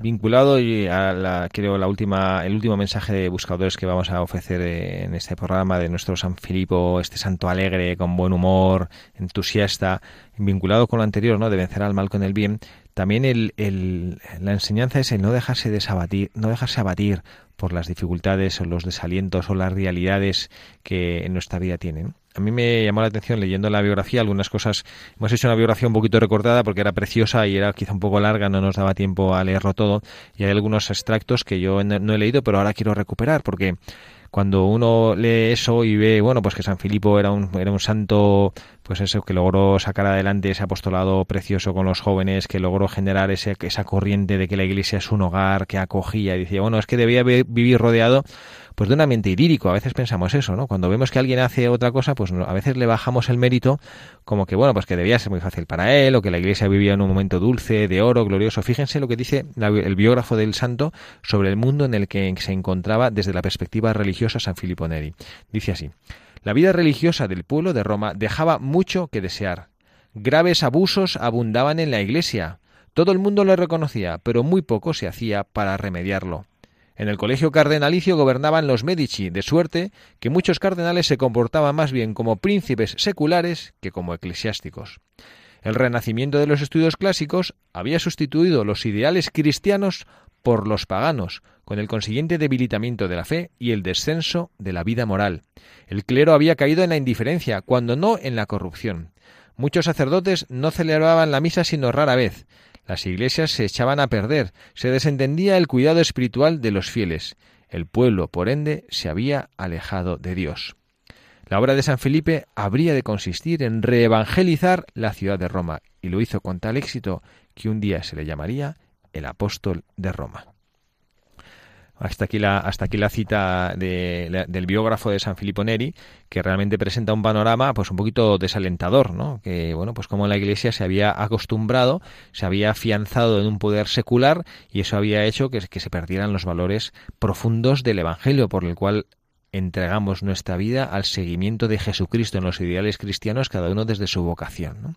vinculado a la, creo la última, el último mensaje de buscadores que vamos a ofrecer en este programa de nuestro San Filipo, este santo alegre, con buen humor, entusiasta, vinculado con lo anterior, ¿no? De vencer al mal con el bien. También el, el, la enseñanza es el no dejarse desabatir, no dejarse abatir por las dificultades o los desalientos o las realidades que en nuestra vida tienen. A mí me llamó la atención leyendo la biografía algunas cosas. Hemos hecho una biografía un poquito recortada porque era preciosa y era quizá un poco larga, no nos daba tiempo a leerlo todo. Y hay algunos extractos que yo no he leído, pero ahora quiero recuperar porque cuando uno lee eso y ve, bueno, pues que San Filipo era un, era un santo, pues eso, que logró sacar adelante ese apostolado precioso con los jóvenes, que logró generar ese, esa corriente de que la iglesia es un hogar, que acogía, y decía, bueno, es que debía vivir rodeado pues de un ambiente idílico. A veces pensamos eso, ¿no? Cuando vemos que alguien hace otra cosa, pues a veces le bajamos el mérito como que, bueno, pues que debía ser muy fácil para él, o que la iglesia vivía en un momento dulce, de oro, glorioso. Fíjense lo que dice el biógrafo del santo sobre el mundo en el que se encontraba desde la perspectiva religiosa San Filippo Neri. Dice así, la vida religiosa del pueblo de Roma dejaba mucho que desear. Graves abusos abundaban en la iglesia. Todo el mundo lo reconocía, pero muy poco se hacía para remediarlo. En el colegio cardenalicio gobernaban los Medici, de suerte que muchos cardenales se comportaban más bien como príncipes seculares que como eclesiásticos. El renacimiento de los estudios clásicos había sustituido los ideales cristianos por los paganos, con el consiguiente debilitamiento de la fe y el descenso de la vida moral. El clero había caído en la indiferencia, cuando no en la corrupción. Muchos sacerdotes no celebraban la misa sino rara vez, las iglesias se echaban a perder, se desentendía el cuidado espiritual de los fieles. El pueblo, por ende, se había alejado de Dios. La obra de San Felipe habría de consistir en reevangelizar la ciudad de Roma, y lo hizo con tal éxito que un día se le llamaría el apóstol de Roma. Hasta aquí la, hasta aquí la cita del biógrafo de San Filippo Neri, que realmente presenta un panorama pues un poquito desalentador, ¿no? Que bueno, pues como la Iglesia se había acostumbrado, se había afianzado en un poder secular y eso había hecho que, que se perdieran los valores profundos del Evangelio, por el cual entregamos nuestra vida al seguimiento de Jesucristo en los ideales cristianos, cada uno desde su vocación.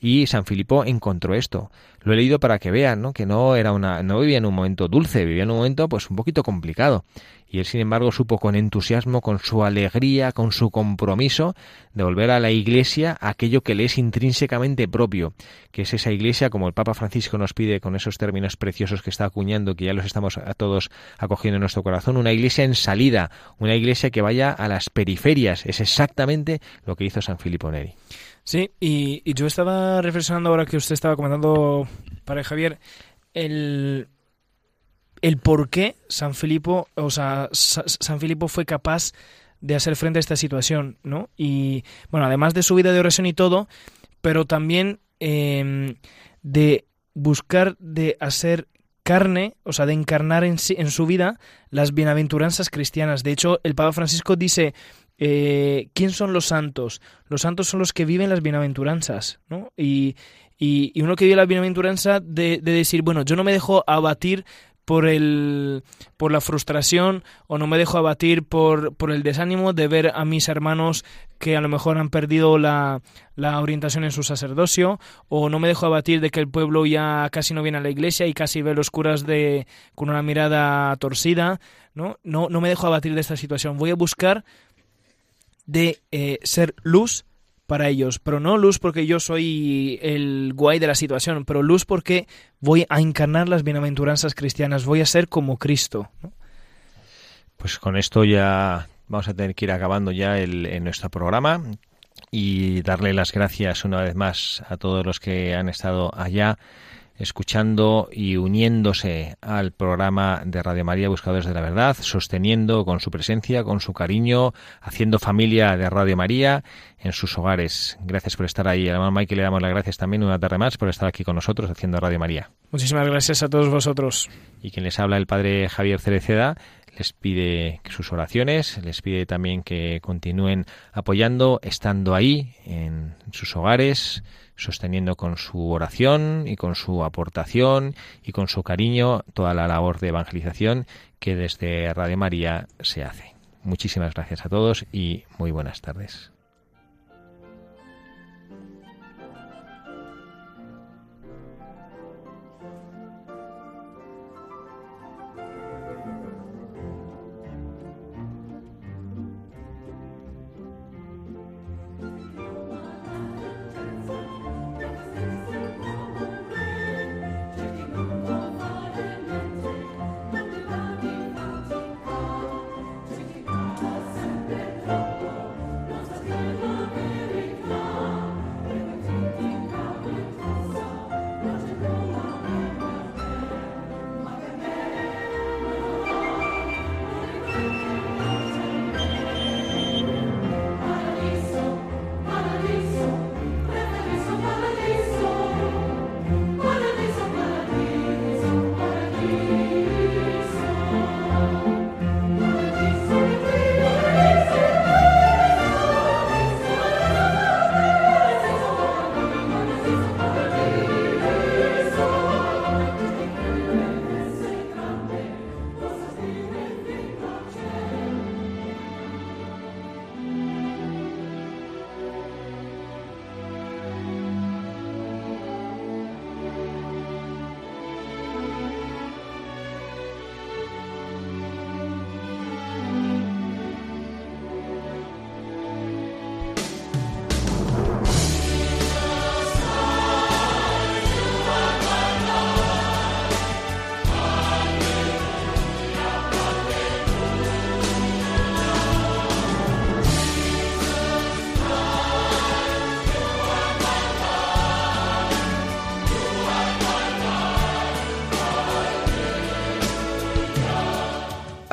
Y San Filipo encontró esto. Lo he leído para que vean, ¿no? que no era una, no vivía en un momento dulce, vivía en un momento pues un poquito complicado y él sin embargo supo con entusiasmo, con su alegría, con su compromiso de volver a la Iglesia aquello que le es intrínsecamente propio, que es esa Iglesia como el Papa Francisco nos pide con esos términos preciosos que está acuñando, que ya los estamos a todos acogiendo en nuestro corazón, una Iglesia en salida, una Iglesia que vaya a las periferias, es exactamente lo que hizo San Filippo Neri. Sí, y, y yo estaba reflexionando ahora que usted estaba comentando, para Javier, el, el por qué San Filipo, o sea, San Filipo fue capaz de hacer frente a esta situación, ¿no? Y bueno, además de su vida de oración y todo, pero también em, de buscar de hacer carne, o sea, de encarnar en, en su vida las bienaventuranzas cristianas. De hecho, el Papa Francisco dice, eh, ¿quién son los santos? Los santos son los que viven las bienaventuranzas, ¿no? Y, Y, uno que vive la bienaventuranza de, de decir, bueno, yo no me dejo abatir por el por la frustración o no me dejo abatir por, por el desánimo de ver a mis hermanos que a lo mejor han perdido la, la, orientación en su sacerdocio o no me dejo abatir de que el pueblo ya casi no viene a la iglesia y casi ve los curas de con una mirada torcida no no no me dejo abatir de esta situación. Voy a buscar de eh, ser luz para ellos, pero no luz porque yo soy el guay de la situación, pero luz porque voy a encarnar las bienaventuranzas cristianas, voy a ser como Cristo. Pues con esto ya vamos a tener que ir acabando ya el, en nuestro programa y darle las gracias una vez más a todos los que han estado allá escuchando y uniéndose al programa de Radio María Buscadores de la Verdad, sosteniendo con su presencia, con su cariño, haciendo familia de Radio María en sus hogares. Gracias por estar ahí. A hermano Mike le damos las gracias también una tarde más por estar aquí con nosotros haciendo Radio María. Muchísimas gracias a todos vosotros. Y quien les habla el Padre Javier Cereceda les pide sus oraciones, les pide también que continúen apoyando, estando ahí en sus hogares, sosteniendo con su oración y con su aportación y con su cariño toda la labor de evangelización que desde Radio María se hace. Muchísimas gracias a todos y muy buenas tardes.